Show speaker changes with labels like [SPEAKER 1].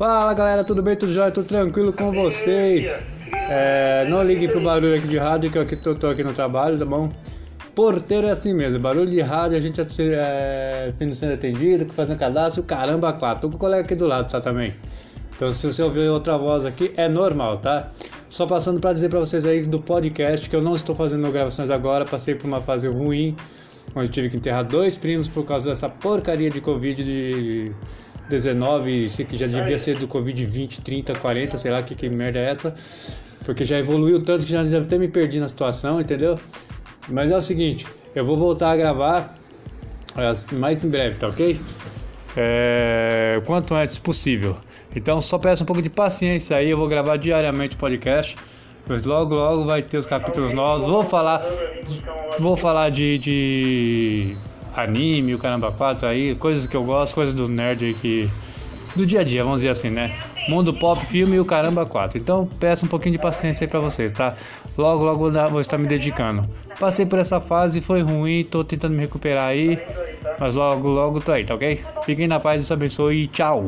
[SPEAKER 1] Fala galera, tudo bem? Tudo jóia? Tudo tranquilo com vocês? É, não ligue pro barulho aqui de rádio que eu aqui, tô, tô aqui no trabalho, tá bom? Porteiro é assim mesmo, barulho de rádio, a gente tá é, sendo atendido, fazendo cadastro, caramba, quatro. Tô com o colega aqui do lado, tá também. Então se você ouvir outra voz aqui, é normal, tá? Só passando para dizer para vocês aí do podcast que eu não estou fazendo gravações agora, passei por uma fase ruim, onde tive que enterrar dois primos por causa dessa porcaria de Covid de 19, que já devia ser do Covid 20, 30, 40, sei lá que, que merda é essa. Porque já evoluiu tanto que já deve até me perdi na situação, entendeu? Mas é o seguinte, eu vou voltar a gravar mais em breve, tá ok? É, quanto antes possível. Então só peço um pouco de paciência aí, eu vou gravar diariamente o podcast. Mas logo logo vai ter os capítulos novos. Vou falar. Vou falar de, de anime, o caramba 4 aí, coisas que eu gosto, coisas do nerd aí que. Do dia a dia, vamos dizer assim, né? Mundo pop, filme e o caramba 4. Então peço um pouquinho de paciência aí pra vocês, tá? Logo, logo vou estar me dedicando. Passei por essa fase, foi ruim, tô tentando me recuperar aí. Mas logo, logo tô aí, tá ok? Fiquem na paz, Deus abençoe e tchau!